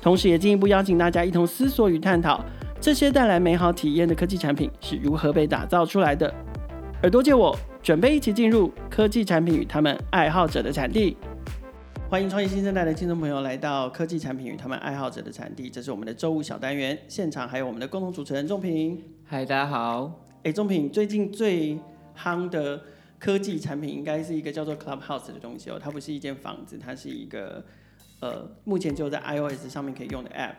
同时，也进一步邀请大家一同思索与探讨，这些带来美好体验的科技产品是如何被打造出来的。耳朵借我，准备一起进入科技产品与他们爱好者的产地。欢迎创业新生代的听众朋友来到科技产品与他们爱好者的产地，这是我们的周五小单元，现场还有我们的共同主持人仲平。嗨，大家好。哎，仲平，最近最夯的科技产品应该是一个叫做 Clubhouse 的东西哦，它不是一间房子，它是一个。呃，目前就在 iOS 上面可以用的 App，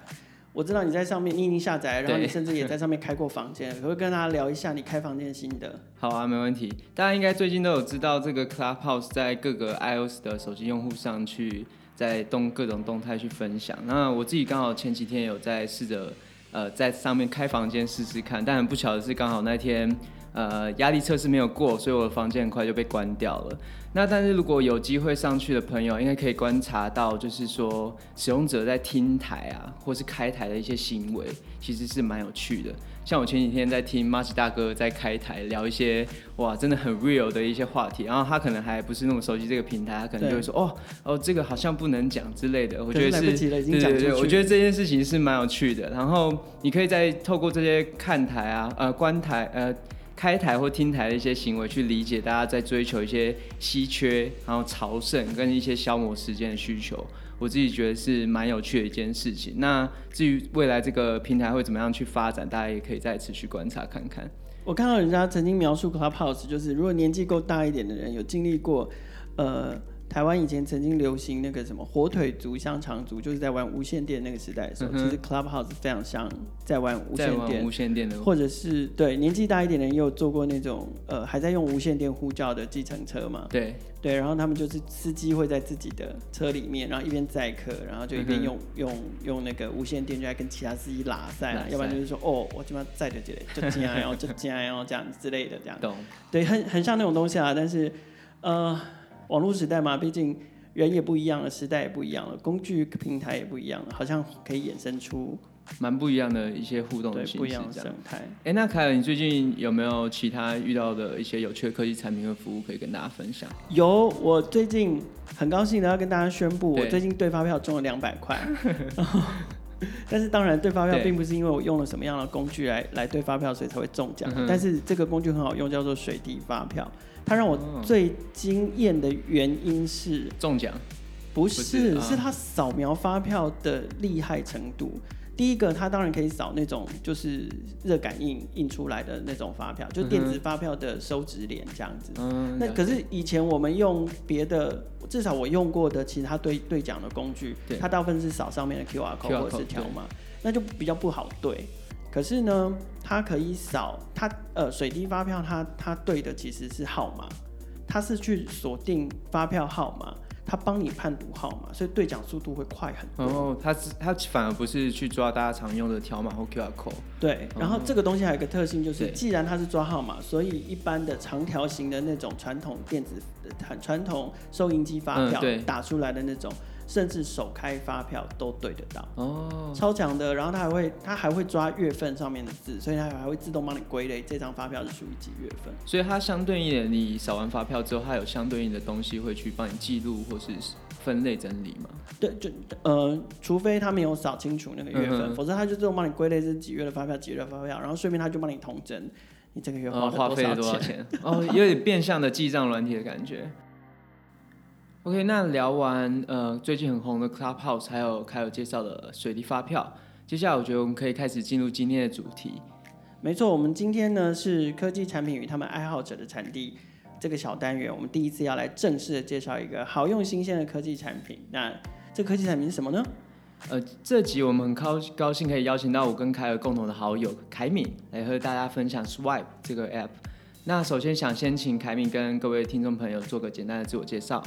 我知道你在上面你已经下载，然后你甚至也在上面开过房间，可不可以跟大家聊一下你开房间的心得？好啊，没问题。大家应该最近都有知道这个 Clubhouse 在各个 iOS 的手机用户上去在动各种动态去分享。那我自己刚好前几天有在试着呃在上面开房间试试看，但很不巧的是刚好那天。呃，压力测试没有过，所以我的房间很快就被关掉了。那但是如果有机会上去的朋友，应该可以观察到，就是说使用者在听台啊，或是开台的一些行为，其实是蛮有趣的。像我前几天在听马吉大哥在开台聊一些哇，真的很 real 的一些话题，然后他可能还不是那么熟悉这个平台，他可能就会说哦哦，这个好像不能讲之类的。我觉得是，对对对，我觉得这件事情是蛮有趣的。然后你可以再透过这些看台啊，呃，观台，呃。开台或听台的一些行为，去理解大家在追求一些稀缺，然后朝圣跟一些消磨时间的需求，我自己觉得是蛮有趣的一件事情。那至于未来这个平台会怎么样去发展，大家也可以再持续观察看看。我看到人家曾经描述 Clubhouse，就是如果年纪够大一点的人，有经历过，呃。台湾以前曾经流行那个什么火腿族、香肠族，就是在玩无线电那个时代的时候，嗯、其实 Clubhouse 非常像在玩无线电，无线电的，或者是对年纪大一点的人也有做过那种呃还在用无线电呼叫的计程车嘛？对对，然后他们就是司机会在自己的车里面，然后一边载客，然后就一边用、嗯、用用那个无线电就在跟其他司机拉赛了，要不然就是说哦我这边载着这里就这样然后就这样然后这样之类的这样，懂？对，很很像那种东西啊，但是呃。网络时代嘛，毕竟人也不一样了，时代也不一样了，工具平台也不一样了，好像可以衍生出蛮不一样的一些互动的形式，不一样的生态。哎、欸，那凯尔，你最近有没有其他遇到的一些有趣的科技产品和服务可以跟大家分享？有，我最近很高兴的要跟大家宣布，我最近对发票中了两百块。但是当然，对发票并不是因为我用了什么样的工具来来对发票，所以才会中奖。嗯、但是这个工具很好用，叫做水滴发票。它让我最惊艳的原因是中奖，不是，是，是它扫描发票的厉害程度。第一个，它当然可以扫那种就是热感应印出来的那种发票，就电子发票的收值联这样子。嗯。那可是以前我们用别的，至少我用过的其他对对讲的工具，它大部分是扫上面的 QR code 或者是条码，那就比较不好对。可是呢，它可以扫它呃水滴发票它，它它对的其实是号码，它是去锁定发票号码。他帮你判读号码，所以对讲速度会快很多。哦，他是他反而不是去抓大家常用的条码或 QR code。对，然后这个东西还有一个特性，就是既然它是抓号码，所以一般的长条形的那种传统电子传传统收银机发票打出来的那种。甚至手开发票都对得到哦，超强的。然后它还会，它还会抓月份上面的字，所以它还会自动帮你归类这张发票是属于几月份。所以它相对应的，你扫完发票之后，它有相对应的东西会去帮你记录或是分类整理吗？对，就呃，除非他没有扫清楚那个月份，嗯、否则他就自动帮你归类是几月的发票，几月的发票，然后顺便他就帮你统整你这个月花费了多少钱。哦，有点变相的记账软体的感觉。OK，那聊完呃最近很红的 Clubhouse，还有凯有介绍的水滴发票，接下来我觉得我们可以开始进入今天的主题。没错，我们今天呢是科技产品与他们爱好者的产地这个小单元，我们第一次要来正式的介绍一个好用新鲜的科技产品。那这科技产品是什么呢？呃，这集我们很高高兴可以邀请到我跟凯尔共同的好友凯敏来和大家分享 Swipe 这个 App。那首先想先请凯敏跟各位听众朋友做个简单的自我介绍。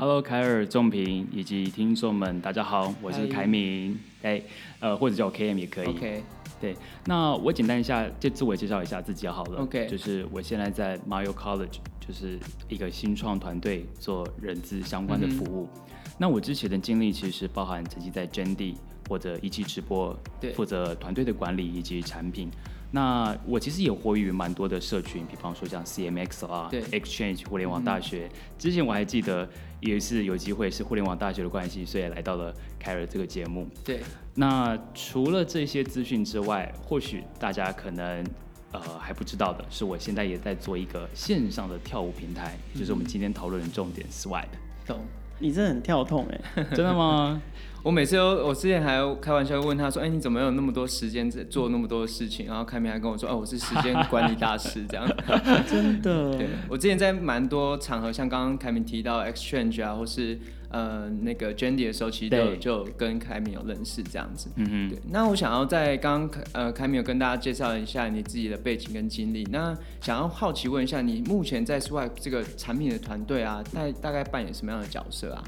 Hello，凯尔、仲平以及听众们，大家好，我是凯明，哎呃，或者叫我 KM 也可以。OK，对，那我简单一下就自我介绍一下自己好了。OK，就是我现在在 Mayo College，就是一个新创团队做人资相关的服务。嗯、那我之前的经历其实包含曾经在 Jendy 或者一期直播，对，负责团队的管理以及产品。那我其实也活跃于蛮多的社群，比方说像 CMX 啊，对，Exchange 互联网大学。嗯、之前我还记得也是有机会是互联网大学的关系，所以来到了凯尔这个节目。对。那除了这些资讯之外，或许大家可能呃还不知道的是，我现在也在做一个线上的跳舞平台，嗯、就是我们今天讨论的重点 Swipe。懂。你真的很跳痛哎，真的吗？我每次都，我之前还开玩笑问他说：“哎、欸，你怎么有那么多时间做那么多的事情？”然后凯明还跟我说：“哦，我是时间管理大师。”这样，真的。对，我之前在蛮多场合，像刚刚凯明提到 Exchange 啊，或是呃那个 Jandy 的时候，其实都有就跟凯米有认识这样子。嗯嗯。对，那我想要在刚刚呃凯米有跟大家介绍一下你自己的背景跟经历。那想要好奇问一下，你目前在 Swipe 这个产品的团队啊，大大概扮演什么样的角色啊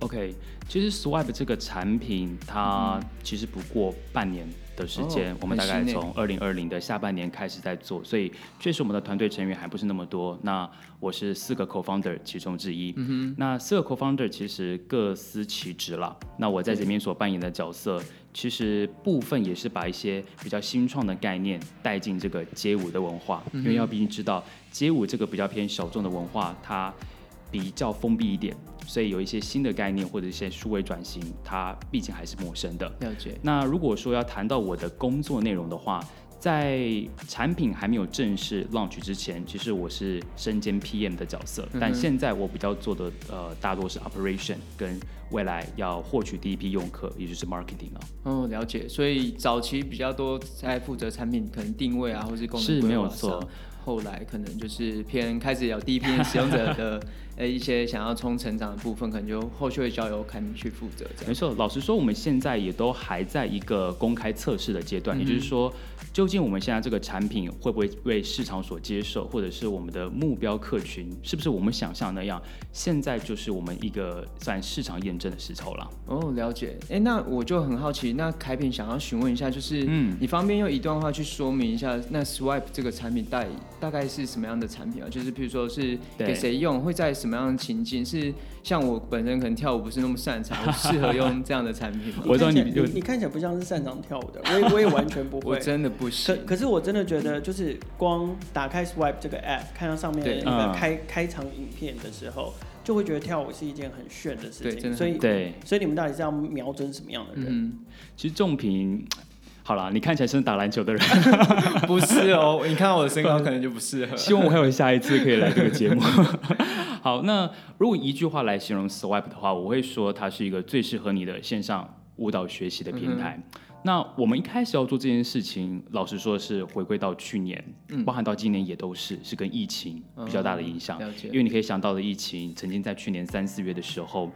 ？OK，其实 Swipe 这个产品，它其实不过半年的时间，哦、我们大概从二零二零的下半年开始在做，所以确实我们的团队成员还不是那么多。那我是四个 co-founder 其中之一。嗯哼，那四个 co-founder 其实各司其职了。那我在这边所扮演的角色，其实部分也是把一些比较新创的概念带进这个街舞的文化，嗯、因为要毕竟知道街舞这个比较偏小众的文化，它比较封闭一点。所以有一些新的概念或者一些数位转型，它毕竟还是陌生的。了解。那如果说要谈到我的工作内容的话，在产品还没有正式 launch 之前，其实我是身兼 PM 的角色。嗯、但现在我比较做的呃，大多是 operation 跟未来要获取第一批用客，也就是 marketing 啊。哦，了解。所以早期比较多在负责产品可能定位啊，或是功能。是没有错。后来可能就是偏开始有第一批使用者的。呃，一些想要冲成长的部分，可能就后续会交由凯敏去负责。没错，老实说，我们现在也都还在一个公开测试的阶段，嗯、也就是说，究竟我们现在这个产品会不会为市场所接受，或者是我们的目标客群是不是我们想象那样？现在就是我们一个算市场验证的时候了。哦，了解。哎，那我就很好奇，那凯品想要询问一下，就是，嗯，你方便用一段话去说明一下，那 Swipe 这个产品大大概是什么样的产品啊？就是譬如说是给谁用，会在什么样的情境？是像我本身可能跳舞不是那么擅长，适合用这样的产品吗？我知道你你，你看起来不像是擅长跳舞的，我也我也完全不会，我真的不是。可可是我真的觉得，就是光打开 Swipe 这个 App，看到上面的那个开、嗯、开场影片的时候，就会觉得跳舞是一件很炫的事情。所以对，所以你们到底是要瞄准什么样的人？嗯、其实仲平。好了，你看起来是打篮球的人，不是哦。你看到我的身高，可能就不适合。希望我还有下一次可以来这个节目。好，那如果一句话来形容 Swipe 的话，我会说它是一个最适合你的线上舞蹈学习的平台。嗯、那我们一开始要做这件事情，老实说是回归到去年，嗯、包含到今年也都是，是跟疫情比较大的影响。因为你可以想到的疫情，曾经在去年三四月的时候，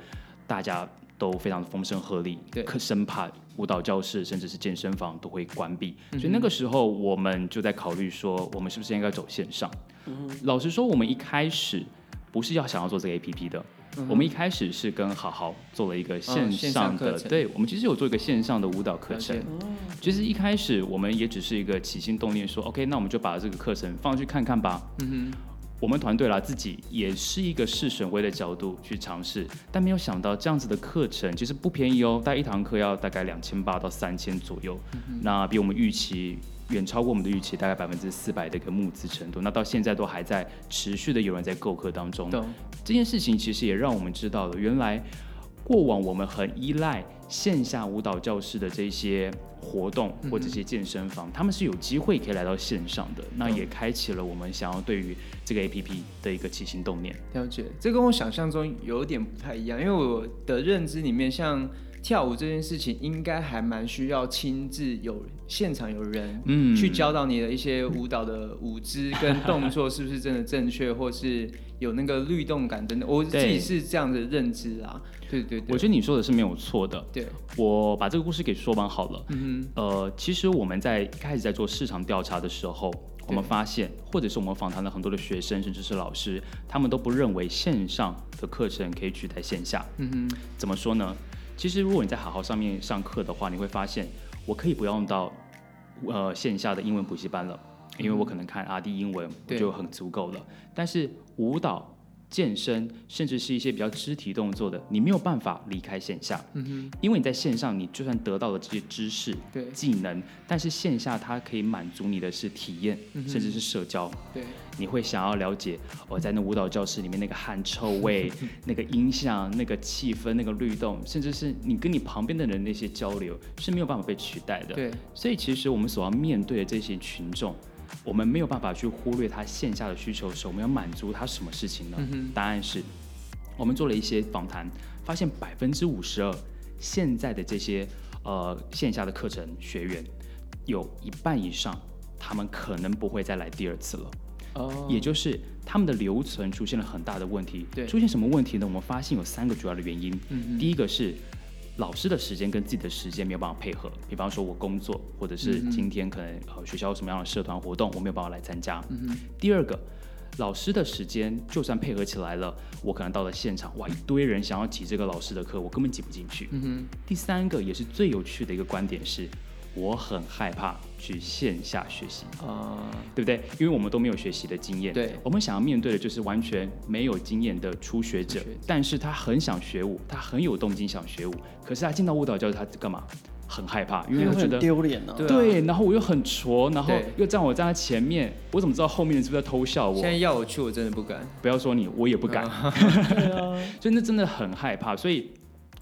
大家。都非常的风声鹤唳，对，可生怕舞蹈教室甚至是健身房都会关闭，嗯、所以那个时候我们就在考虑说，我们是不是应该走线上？嗯、老实说，我们一开始不是要想要做这个 APP 的，嗯、我们一开始是跟好好做了一个线上的，哦、对，我们其实有做一个线上的舞蹈课程。其实一开始我们也只是一个起心动念说，说 OK，那我们就把这个课程放去看看吧。嗯哼我们团队啦，自己也是一个试选位的角度去尝试，但没有想到这样子的课程其实不便宜哦，大概一堂课要大概两千八到三千左右，嗯、那比我们预期远超过我们的预期，大概百分之四百的一个募资程度，那到现在都还在持续的有人在购课当中。这件事情其实也让我们知道了，原来过往我们很依赖线下舞蹈教室的这些。活动或这些健身房，嗯、他们是有机会可以来到线上的，嗯、那也开启了我们想要对于这个 APP 的一个起心动念。了解，这跟我想象中有点不太一样，因为我的认知里面，像跳舞这件事情，应该还蛮需要亲自有现场有人，嗯，去教导你的一些舞蹈的舞姿跟动作是不是真的正确，或是有那个律动感等等。我自己是这样的认知啊。对对对，我觉得你说的是没有错的。对，我把这个故事给说完好了。嗯哼，呃，其实我们在一开始在做市场调查的时候，我们发现，或者是我们访谈了很多的学生，甚至是老师，他们都不认为线上的课程可以取代线下。嗯哼，怎么说呢？其实如果你在好好上面上课的话，你会发现，我可以不用到呃线下的英文补习班了，因为我可能看阿弟英文我就很足够了。但是舞蹈。健身，甚至是一些比较肢体动作的，你没有办法离开线下，嗯哼，因为你在线上，你就算得到了这些知识、对技能，但是线下它可以满足你的是体验，嗯、甚至是社交，对，你会想要了解我、哦、在那舞蹈教室里面那个汗臭味、那个音响、那个气氛、那个律动，甚至是你跟你旁边的人那些交流是没有办法被取代的，对，所以其实我们所要面对的这些群众。我们没有办法去忽略他线下的需求的时候，我们要满足他什么事情呢？嗯、答案是，我们做了一些访谈，发现百分之五十二现在的这些呃线下的课程学员，有一半以上他们可能不会再来第二次了。哦，也就是他们的留存出现了很大的问题。对，出现什么问题呢？我们发现有三个主要的原因。嗯，第一个是。老师的时间跟自己的时间没有办法配合，比方说我工作，或者是今天可能呃学校有什么样的社团活动，我没有办法来参加。嗯。第二个，老师的时间就算配合起来了，我可能到了现场，哇，一堆人想要挤这个老师的课，我根本挤不进去。嗯。第三个也是最有趣的一个观点是。我很害怕去线下学习啊，uh, 对不对？因为我们都没有学习的经验。对，我们想要面对的就是完全没有经验的初学者，但是他很想学舞，他很有动机想学舞，可是他进到舞蹈教室，他干嘛？很害怕，因为他觉得丢脸呢。对，然后我又很挫，然后又站我站在前面，我怎么知道后面的人是不是在偷笑我？现在要我去，我真的不敢。不要说你，我也不敢。对啊，所以那真的很害怕，所以。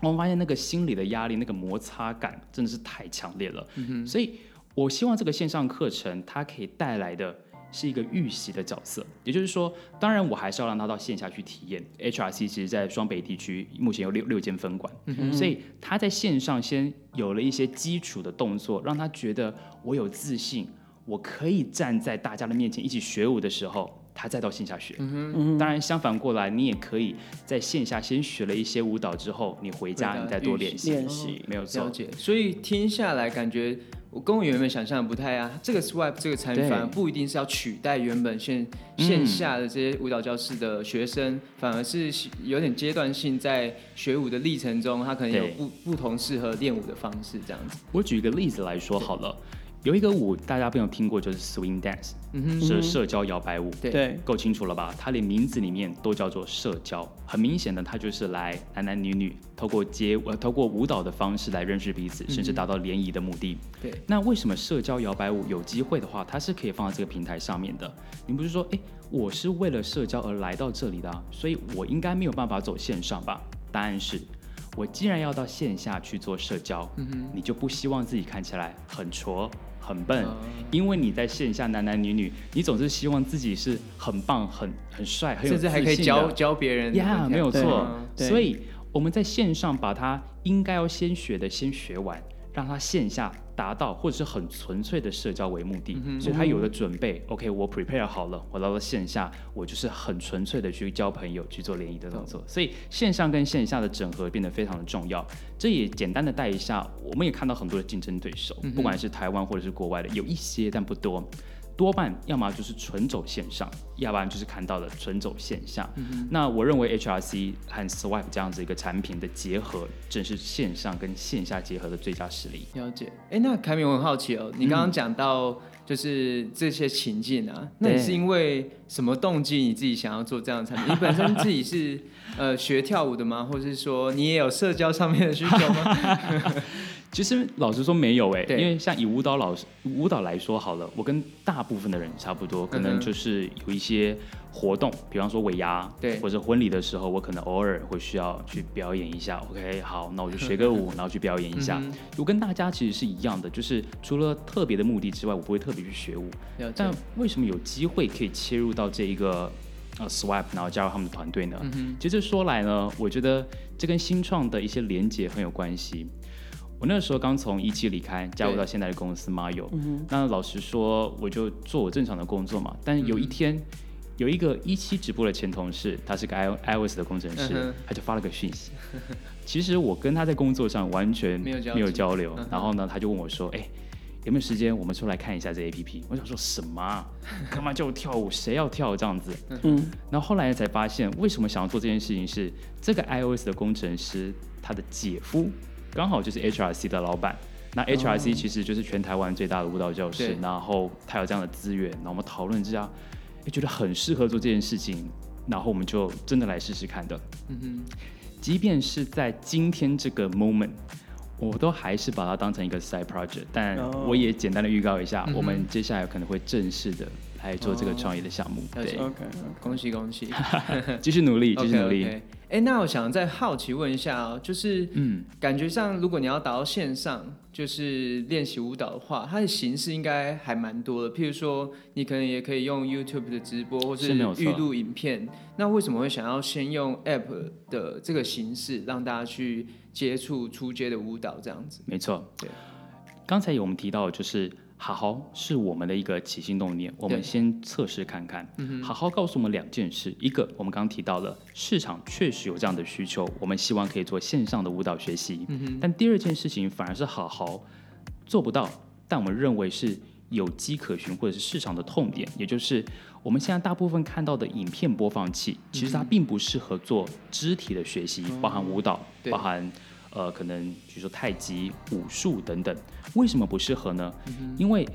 我们发现那个心理的压力，那个摩擦感真的是太强烈了。嗯、所以，我希望这个线上课程它可以带来的是一个预习的角色，也就是说，当然我还是要让他到线下去体验。HRC 其实在双北地区目前有六六间分馆，嗯，所以他在线上先有了一些基础的动作，让他觉得我有自信，我可以站在大家的面前一起学舞的时候。他再到线下学，嗯，当然相反过来，你也可以在线下先学了一些舞蹈之后，你回家你再多练习练习，没有错。所以听下来感觉我跟我原本想象的不太一样。这个 Swipe 这个产品反而不一定是要取代原本线线下的这些舞蹈教室的学生，嗯，反而是有点阶段性，在学舞的历程中，他可能有不不同适合练舞的方式这样子。我举一个例子来说好了。有一个舞，大家没有听过，就是 swing dance，嗯，是社交摇摆舞。对，够清楚了吧？它连名字里面都叫做社交，很明显的，它就是来男男女女透过街呃透过舞蹈的方式来认识彼此，嗯，甚至达到联谊的目的。对，那为什么社交摇摆舞有机会的话，它是可以放在这个平台上面的？你不是说，哎，我是为了社交而来到这里的啊，所以我应该没有办法走线上吧？答案是。我既然要到线下去做社交，嗯，你就不希望自己看起来很挫、很笨，嗯，因为你在线下男男女女，你总是希望自己是很棒、很很帅、很有甚至还可以教教别人。呀，yeah，没有错。所以我们在线上把他应该要先学的先学完。让他线下达到或者是很纯粹的社交为目的，嗯、所以他有了准备。OK，我 prepare 好了，我到了线下，我就是很纯粹的去交朋友，去做联谊的动作。所以线上跟线下的整合变得非常的重要。这也简单的带一下，我们也看到很多的竞争对手，不管是台湾或者是国外的，有一些但不多。多半要么就是纯走线上，要不然就是看到了纯走线下。嗯。那我认为 HRC 和 Swipe 这样子一个产品的结合，正是线上跟线下结合的最佳实例。了解。哎，那凯米，我很好奇哦，你刚刚讲到就是这些情境啊，嗯，那你是因为什么动机你自己想要做这样的产品？你本身自己是 呃学跳舞的吗？或者是说你也有社交上面的需求吗？其实老实说没有哎，因为像以舞蹈老师舞蹈来说好了，我跟大部分的人差不多，可能就是有一些活动，比方说尾牙，对，或者婚礼的时候，我可能偶尔会需要去表演一下。OK，好，那我就学个舞，然后去表演一下。我跟大家其实是一样的，就是除了特别的目的之外，我不会特别去学舞。但为什么有机会可以切入到这一个呃 Swipe，然后加入他们的团队呢？其实说来呢，我觉得这跟新创的一些连接很有关系。我那个时候刚从一期离开，加入到现在的公司 Mayo。那老实说，我就做我正常的工作嘛。但有一天，嗯、有一个一期直播的前同事，他是个 iOS 的工程师，嗯，他就发了个讯息。其实我跟他在工作上完全没有交流。交流嗯、然后呢，他就问我说：“哎有没有时间我们出来看一下这 A P P？我想说什么啊？干嘛叫我跳舞？谁要跳这样子？嗯，然后后来才发现，为什么想要做这件事情是这个 iOS 的工程师他的姐夫刚好就是 H R C 的老板。那 H R C 其实就是全台湾最大的舞蹈教室，然后他有这样的资源，然后我们讨论之下，也觉得很适合做这件事情，然后我们就真的来试试看的。嗯哼，即便是在今天这个 moment，我都还是把它当成一个 side project，但我也简单的预告一下，我们接下来可能会正式的。来做这个创业的项目，对，OK，恭喜恭喜，继续努力，继续努力。哎、okay, okay.，那我想再好奇问一下哦，就是，嗯，感觉上如果你要达到线上，就是练习舞蹈的话，它的形式应该还蛮多的。譬如说，你可能也可以用 YouTube 的直播，或是预录影片。那为什么会想要先用 App 的这个形式，让大家去接触初阶的舞蹈这样子？没错，对。刚才有我们提到，就是。好好是我们的一个起心动念，我们先测试看看。好好告诉我们两件事：一个，我们刚刚提到了市场确实有这样的需求，我们希望可以做线上的舞蹈学习。但第二件事情反而是好好做不到，但我们认为是有机可循或者是市场的痛点，也就是我们现在大部分看到的影片播放器，其实它并不适合做肢体的学习，包含舞蹈，包含。呃，可能比如说太极、武术等等，为什么不适合呢？嗯、因为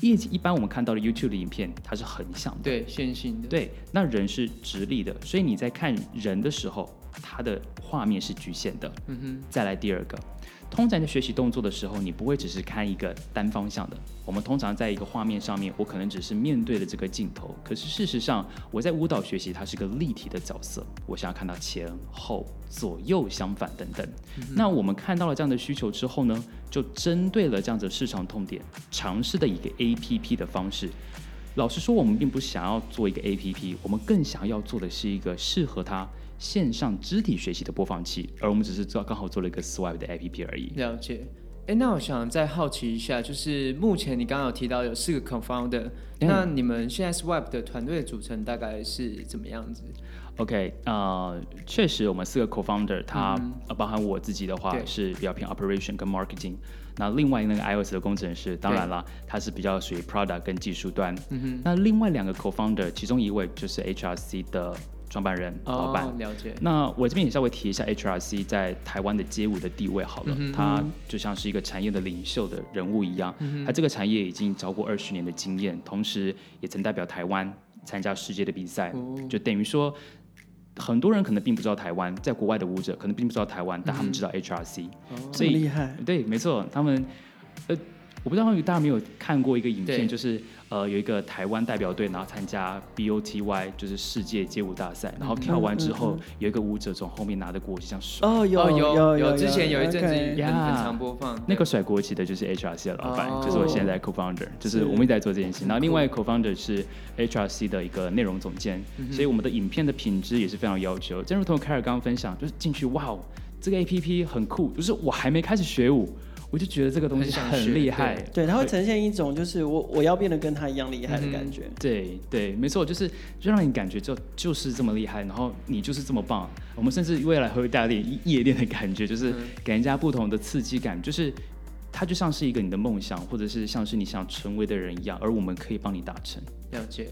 一一般我们看到的 YouTube 的影片，它是横向的，对，线性的，对，那人是直立的，所以你在看人的时候，它的画面是局限的。嗯哼，再来第二个。通常在学习动作的时候，你不会只是看一个单方向的。我们通常在一个画面上面，我可能只是面对了这个镜头。可是事实上，我在舞蹈学习，它是个立体的角色。我想要看到前后、左右相反等等。嗯、那我们看到了这样的需求之后呢，就针对了这样子的市场痛点，尝试的一个 APP 的方式。老实说，我们并不想要做一个 APP，我们更想要做的是一个适合它。线上肢体学习的播放器，而我们只是做刚好做了一个 Swipe 的 APP 而已。了解。哎，那我想再好奇一下，就是目前你刚刚有提到有四个 Co-founder，那你们现在 Swipe 的团队组成大概是怎么样子？OK，啊、呃，确实我们四个 Co-founder，他、嗯、包含我自己的话是比较偏 Operation 跟 Marketing，那另外那个 iOS 的工程师，当然了，他是比较属于 Product 跟技术端。嗯哼。那另外两个 Co-founder，其中一位就是 HRC 的。创办人、老板、哦，了解。那我这边也稍微提一下 HRC 在台湾的街舞的地位好了，嗯，他就像是一个产业的领袖的人物一样。嗯、他这个产业已经超过二十年的经验，同时也曾代表台湾参加世界的比赛，哦，就等于说很多人可能并不知道台湾，在国外的舞者可能并不知道台湾，但他们知道 HRC，嗯、所以厉害。对，没错，他们呃。我不知道大家没有看过一个影片，就是呃有一个台湾代表队，然后参加 BOTY 就是世界街舞大赛，然后跳完之后，嗯嗯嗯、有一个舞者从后面拿着国旗这样甩。哦，有有有有，之前有一阵子很很常播放。那个甩国旗的就是 HRC 的老板，就是我现在 co-founder，就是我们一直在做这件事。然后另外 co-founder 是 HRC 的一个内容总监，所以我们的影片的品质也是非常要求。正如同凯尔刚刚分享，就是进去哇哦，这个 APP 很酷，就是我还没开始学舞。我就觉得这个东西很厉害，对，对，它会呈现一种就是我我要变得跟他一样厉害的感觉，嗯、对对，没错，就是就让你感觉就就是这么厉害，然后你就是这么棒。我们甚至未来会带点夜店的感觉，就是给人家不同的刺激感，就是它就像是一个你的梦想，或者是像是你想成为的人一样，而我们可以帮你达成。了解。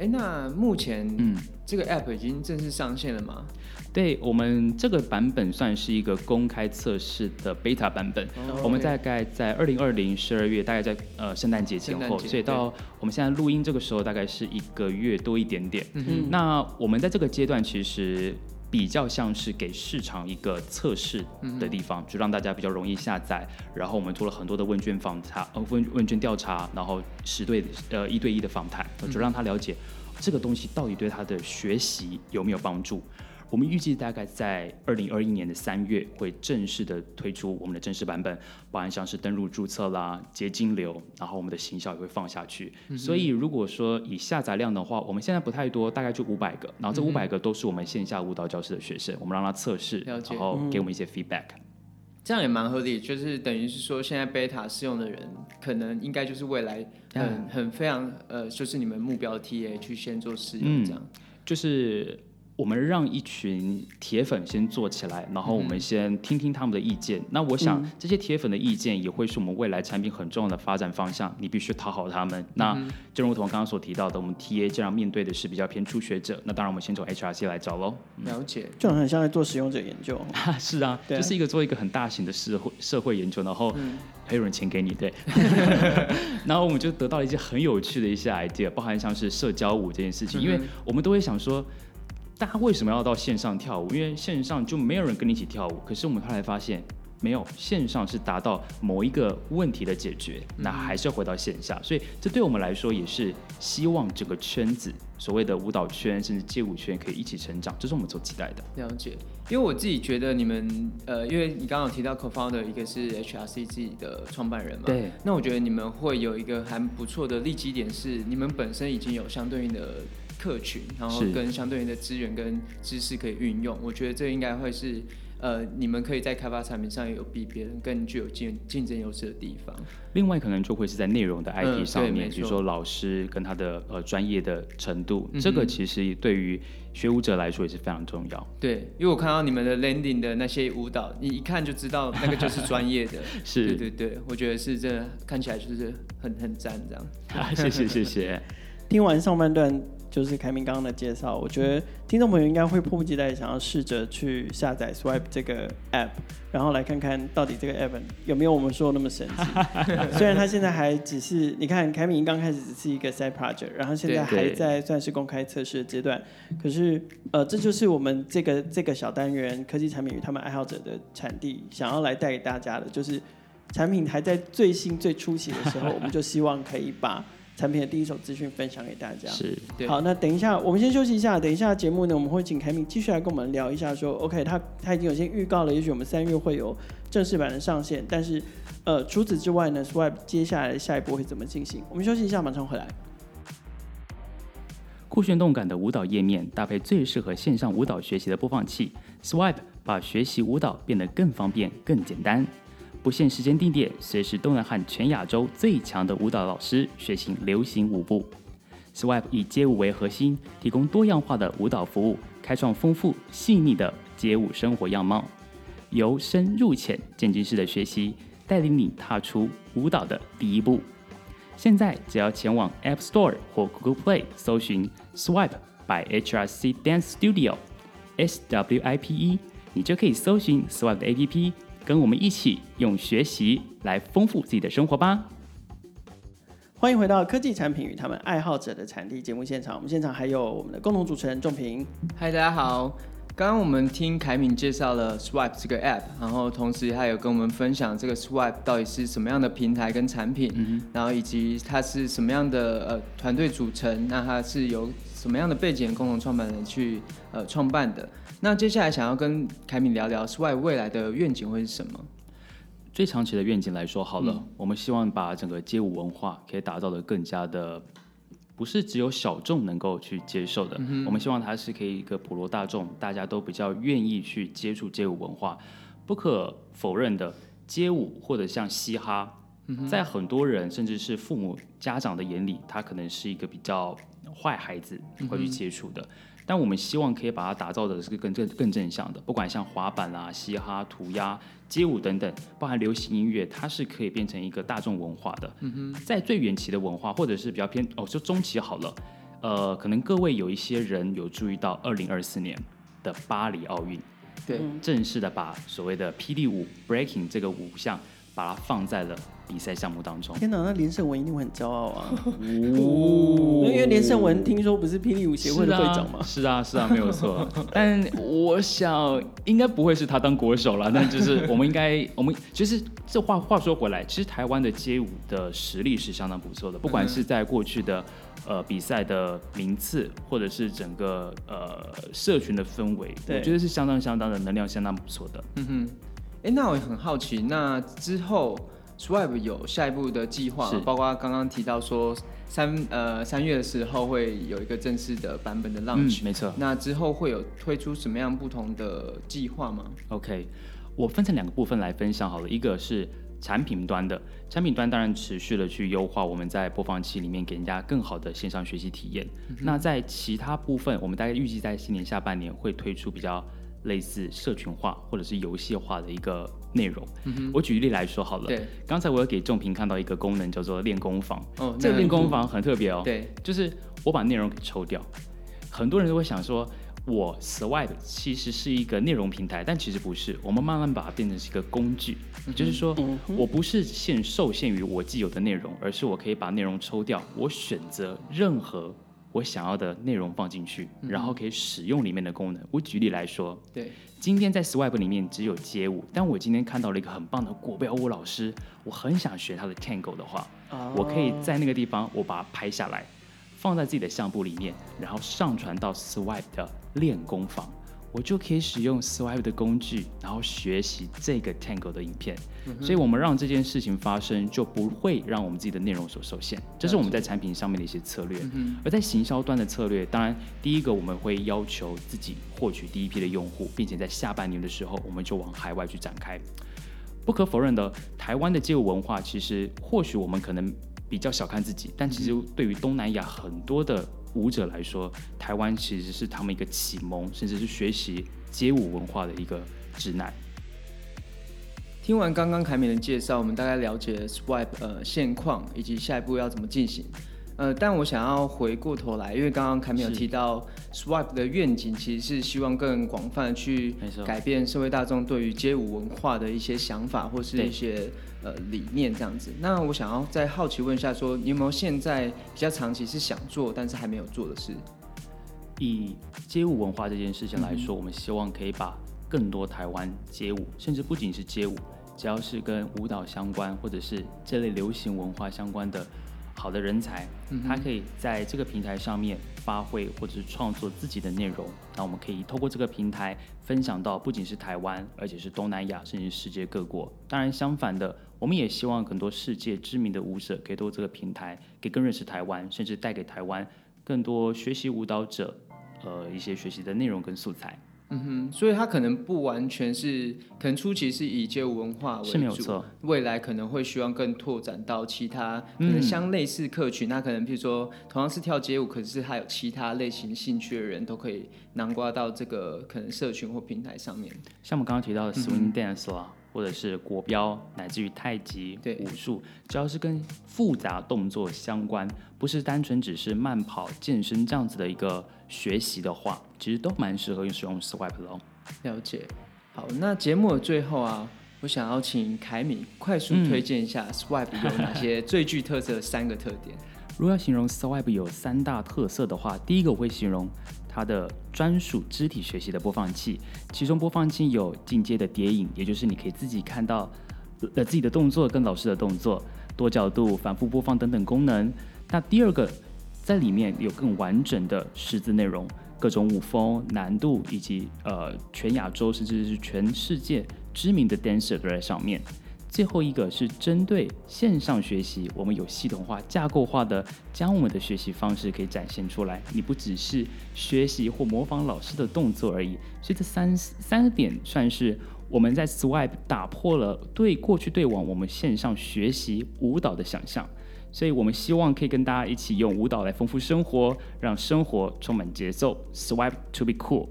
哎，那目前嗯，这个 app 已经正式上线了吗？对，我们这个版本算是一个公开测试的 beta 版本。Oh. 我们大概在二零二零十二月，大概在呃圣诞节前后，所以到我们现在录音这个时候，大概是一个月多一点点。嗯哼，那我们在这个阶段其实。比较像是给市场一个测试的地方，就让大家比较容易下载。然后我们做了很多的问卷访查，呃问问卷调查，然后十对呃一对一的访谈，就让他了解这个东西到底对他的学习有没有帮助。我们预计大概在二零二一年的三月会正式的推出我们的正式版本，包含像是登录注册啦、结金流，然后我们的行销也会放下去。嗯、所以如果说以下载量的话，我们现在不太多，大概就五百个，然后这五百个都是我们线下舞蹈教室的学生，我们让他测试，然后给我们一些 feedback。这样也蛮合理，就是等于是说现在 beta 试用的人，可能应该就是未来很、嗯、很非常呃，就是你们目标 TA 去先做试用这样，嗯、就是。我们让一群铁粉先做起来，然后我们先听听他们的意见。嗯、那我想这些铁粉的意见也会是我们未来产品很重要的发展方向。你必须讨好他们。那正如同刚刚所提到的，我们 TA 这样面对的是比较偏初学者。那当然，我们先从 HRC 来找喽。了解，就很像在做使用者研究。是啊，就、啊、是一个做一个很大型的社会社会研究，然后还有人钱给你，对。然后我们就得到了一些很有趣的一些 idea，包含像是社交舞这件事情，因为我们都会想说。大家为什么要到线上跳舞？因为线上就没有人跟你一起跳舞。可是我们后来发现，没有线上是达到某一个问题的解决，那还是要回到线下。所以这对我们来说也是希望整个圈子，所谓的舞蹈圈甚至街舞圈可以一起成长，这是我们所期待的。了解，因为我自己觉得你们呃，因为你刚刚提到 co-founder 一个是 HRC 自己的创办人嘛，对。那我觉得你们会有一个还不错的利基点是，你们本身已经有相对应的。客群，然后跟相对应的资源跟知识可以运用，我觉得这应该会是呃，你们可以在开发产品上有比别人更具有竞竞争优势的地方。另外，可能就会是在内容的 IP 上面，比如说老师跟他的呃专业的程度，嗯，这个其实对于学舞者来说也是非常重要。对，因为我看到你们的 landing 的那些舞蹈，你一看就知道那个就是专业的。是，对对对，我觉得是这看起来就是很很赞这样。啊，谢谢谢谢。听完上半段。就是凯明刚刚的介绍，我觉得听众朋友应该会迫不及待想要试着去下载 Swipe 这个 App，然后来看看到底这个 App 有没有我们说的那么神奇。虽然它现在还只是，你看凯明刚开始只是一个 Side Project，然后现在还在算是公开测试的阶段。可是，呃，这就是我们这个这个小单元科技产品与他们爱好者的产地，想要来带给大家的，就是产品还在最新最初期的时候，我们就希望可以把。产品的第一手资讯分享给大家。是，好，那等一下，我们先休息一下。等一下节目呢，我们会请凯米继续来跟我们聊一下。说，OK，他他已经有些预告了，也许我们三月会有正式版的上线。但是，呃，除此之外呢，Swipe 接下来的下一步会怎么进行？我们休息一下，马上回来。酷炫动感的舞蹈页面，搭配最适合线上舞蹈学习的播放器，Swipe 把学习舞蹈变得更方便、更简单。不限时间地点，随时都能和全亚洲最强的舞蹈老师学习流行舞步。Swipe 以街舞为核心，提供多样化的舞蹈服务，开创丰富细腻的街舞生活样貌。由深入浅渐进式的学习，带领你踏出舞蹈的第一步。现在只要前往 App Store 或 Google Play 搜寻 Swipe by HRC Dance Studio，S W I P E，你就可以搜寻 Swipe 的 APP。跟我们一起用学习来丰富自己的生活吧！欢迎回到科技产品与他们爱好者的产地节目现场。我们现场还有我们的共同主持人仲平。嗨，大家好！刚刚我们听凯敏介绍了 Swipe 这个 App，然后同时还有跟我们分享这个 Swipe 到底是什么样的平台跟产品，嗯、然后以及它是什么样的呃团队组成，那它是由什么样的背景共同创办人去呃创办的。那接下来想要跟凯敏聊聊 Swipe 未来的愿景会是什么？最长期的愿景来说，好了，嗯，我们希望把整个街舞文化可以打造的更加的，不是只有小众能够去接受的，嗯。我们希望它是可以一个普罗大众，大家都比较愿意去接触街舞文化。不可否认的，街舞或者像嘻哈，嗯，在很多人甚至是父母家长的眼里，它可能是一个比较坏孩子会去接触的。嗯但我们希望可以把它打造的是更更更正向的，不管像滑板啊、嘻哈、涂鸦、街舞等等，包含流行音乐，它是可以变成一个大众文化的。嗯哼，在最远期的文化，或者是比较偏哦，就中期好了。呃，可能各位有一些人有注意到，二零二四年的巴黎奥运，对，正式的把所谓的霹雳舞 （breaking） 这个舞项，把它放在了。比赛项目当中，天哪，那连胜文一定会很骄傲啊！哦，因为连胜文听说不是霹雳舞协会的会长吗？是啊，是啊，是啊，没有错。但我想应该不会是他当国手了，但就是我们应该，我们其实这话话说回来，其实台湾的街舞的实力是相当不错的，不管是在过去的呃比赛的名次，或者是整个呃社群的氛围，我觉得是相当相当的能量相当不错的。嗯哼，哎、欸，那我也很好奇，那之后。Swipe 有下一步的计划，包括刚刚提到说三呃三月的时候会有一个正式的版本的 launch，嗯，没错。那之后会有推出什么样不同的计划吗？OK，我分成两个部分来分享好了，一个是产品端的，产品端当然持续的去优化我们在播放器里面给人家更好的线上学习体验。嗯、那在其他部分，我们大概预计在今年下半年会推出比较类似社群化或者是游戏化的一个内容。嗯、我举例来说好了，对，刚才我有给仲平看到一个功能叫做练功房。哦，这个练功房很特别哦。对，就是我把内容给抽掉，很多人都会想说。我 Swipe 其实是一个内容平台，但其实不是。我们慢慢把它变成是一个工具，嗯、就是说、嗯、我不是限受限于我既有的内容，而是我可以把内容抽掉，我选择任何我想要的内容放进去，嗯、然后可以使用里面的功能。我举例来说，对，今天在 Swipe 里面只有街舞，但我今天看到了一个很棒的国标舞老师，我很想学他的 Tango 的话，哦、我可以在那个地方我把它拍下来。放在自己的相簿里面，然后上传到 Swipe 的练功房，我就可以使用 Swipe 的工具，然后学习这个 Tango 的影片。嗯、所以，我们让这件事情发生，就不会让我们自己的内容所受限。这是我们在产品上面的一些策略。嗯、而在行销端的策略，当然，第一个我们会要求自己获取第一批的用户，并且在下半年的时候，我们就往海外去展开。不可否认的，台湾的街舞文化，其实或许我们可能。比较小看自己，但其实对于东南亚很多的舞者来说，台湾其实是他们一个启蒙，甚至是学习街舞文化的一个指南。听完刚刚凯敏的介绍，我们大概了解 Swipe 呃现况以及下一步要怎么进行。呃，但我想要回过头来，因为刚刚凯美有提到 Swipe 的愿景，其实是希望更广泛的去改变社会大众对于街舞文化的一些想法或是一些呃理念这样子。那我想要再好奇问一下说，说你有没有现在比较长期是想做但是还没有做的事？以街舞文化这件事情来说，嗯、我们希望可以把更多台湾街舞，甚至不仅是街舞，只要是跟舞蹈相关或者是这类流行文化相关的。好的人才，他可以在这个平台上面发挥或者是创作自己的内容。那我们可以透过这个平台分享到不仅是台湾，而且是东南亚，甚至世界各国。当然，相反的，我们也希望很多世界知名的舞者可以透过这个平台，可以更认识台湾，甚至带给台湾更多学习舞蹈者，呃，一些学习的内容跟素材。嗯哼，所以它可能不完全是，可能初期是以街舞文化为主，是没有错。未来可能会希望更拓展到其他，可能相类似客群。那、嗯、可能比如说同样是跳街舞，可是还有其他类型兴趣的人都可以囊括到这个可能社群或平台上面。像我们刚刚提到的 Swing Dance 啦、嗯。或者是国标，乃至于太极、武术，只要是跟复杂动作相关，不是单纯只是慢跑、健身这样子的一个学习的话，其实都蛮适合用使用 Swipe 的哦。了解。好，那节目的最后啊，我想要请凯米快速推荐一下 Swipe 有哪些 最具特色的三个特点。如果要形容 Swipe 有三大特色的话，第一个我会形容。它的专属肢体学习的播放器，其中播放器有进阶的叠影，也就是你可以自己看到呃自己的动作跟老师的动作，多角度反复播放等等功能。那第二个，在里面有更完整的识字内容，各种舞风、难度以及呃全亚洲甚至是全世界知名的 dancer 都在上面。最后一个是针对线上学习，我们有系统化、架构化的将我们的学习方式可以展现出来。你不只是学习或模仿老师的动作而已，所以这三三点算是我们在 Swipe 打破了对过去对往我们线上学习舞蹈的想象。所以我们希望可以跟大家一起用舞蹈来丰富生活，让生活充满节奏。Swipe to be cool。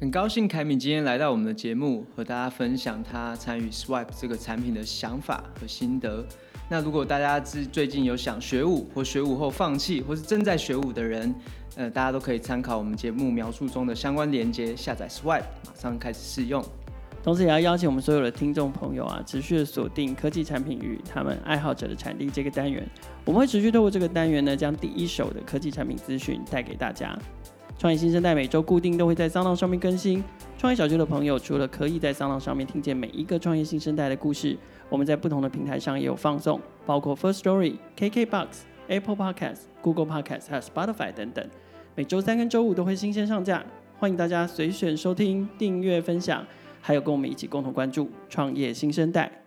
很高兴凯米今天来到我们的节目，和大家分享他参与 Swipe 这个产品的想法和心得。那如果大家是最近有想学舞，或学舞后放弃，或是正在学舞的人，呃，大家都可以参考我们节目描述中的相关链接，下载 Swipe，马上开始试用。同时也要邀请我们所有的听众朋友啊，持续锁定科技产品与他们爱好者的产地这个单元。我们会持续透过这个单元呢，将第一手的科技产品资讯带给大家。创业新生代每周固定都会在桑浪上面更新。创业小聚的朋友，除了可以在桑浪上面听见每一个创业新生代的故事，我们在不同的平台上也有放送，包括 First Story、KKBox、Apple Podcast、Google Podcast 还有 Spotify 等等。每周三跟周五都会新鲜上架，欢迎大家随选收听、订阅、分享，还有跟我们一起共同关注创业新生代。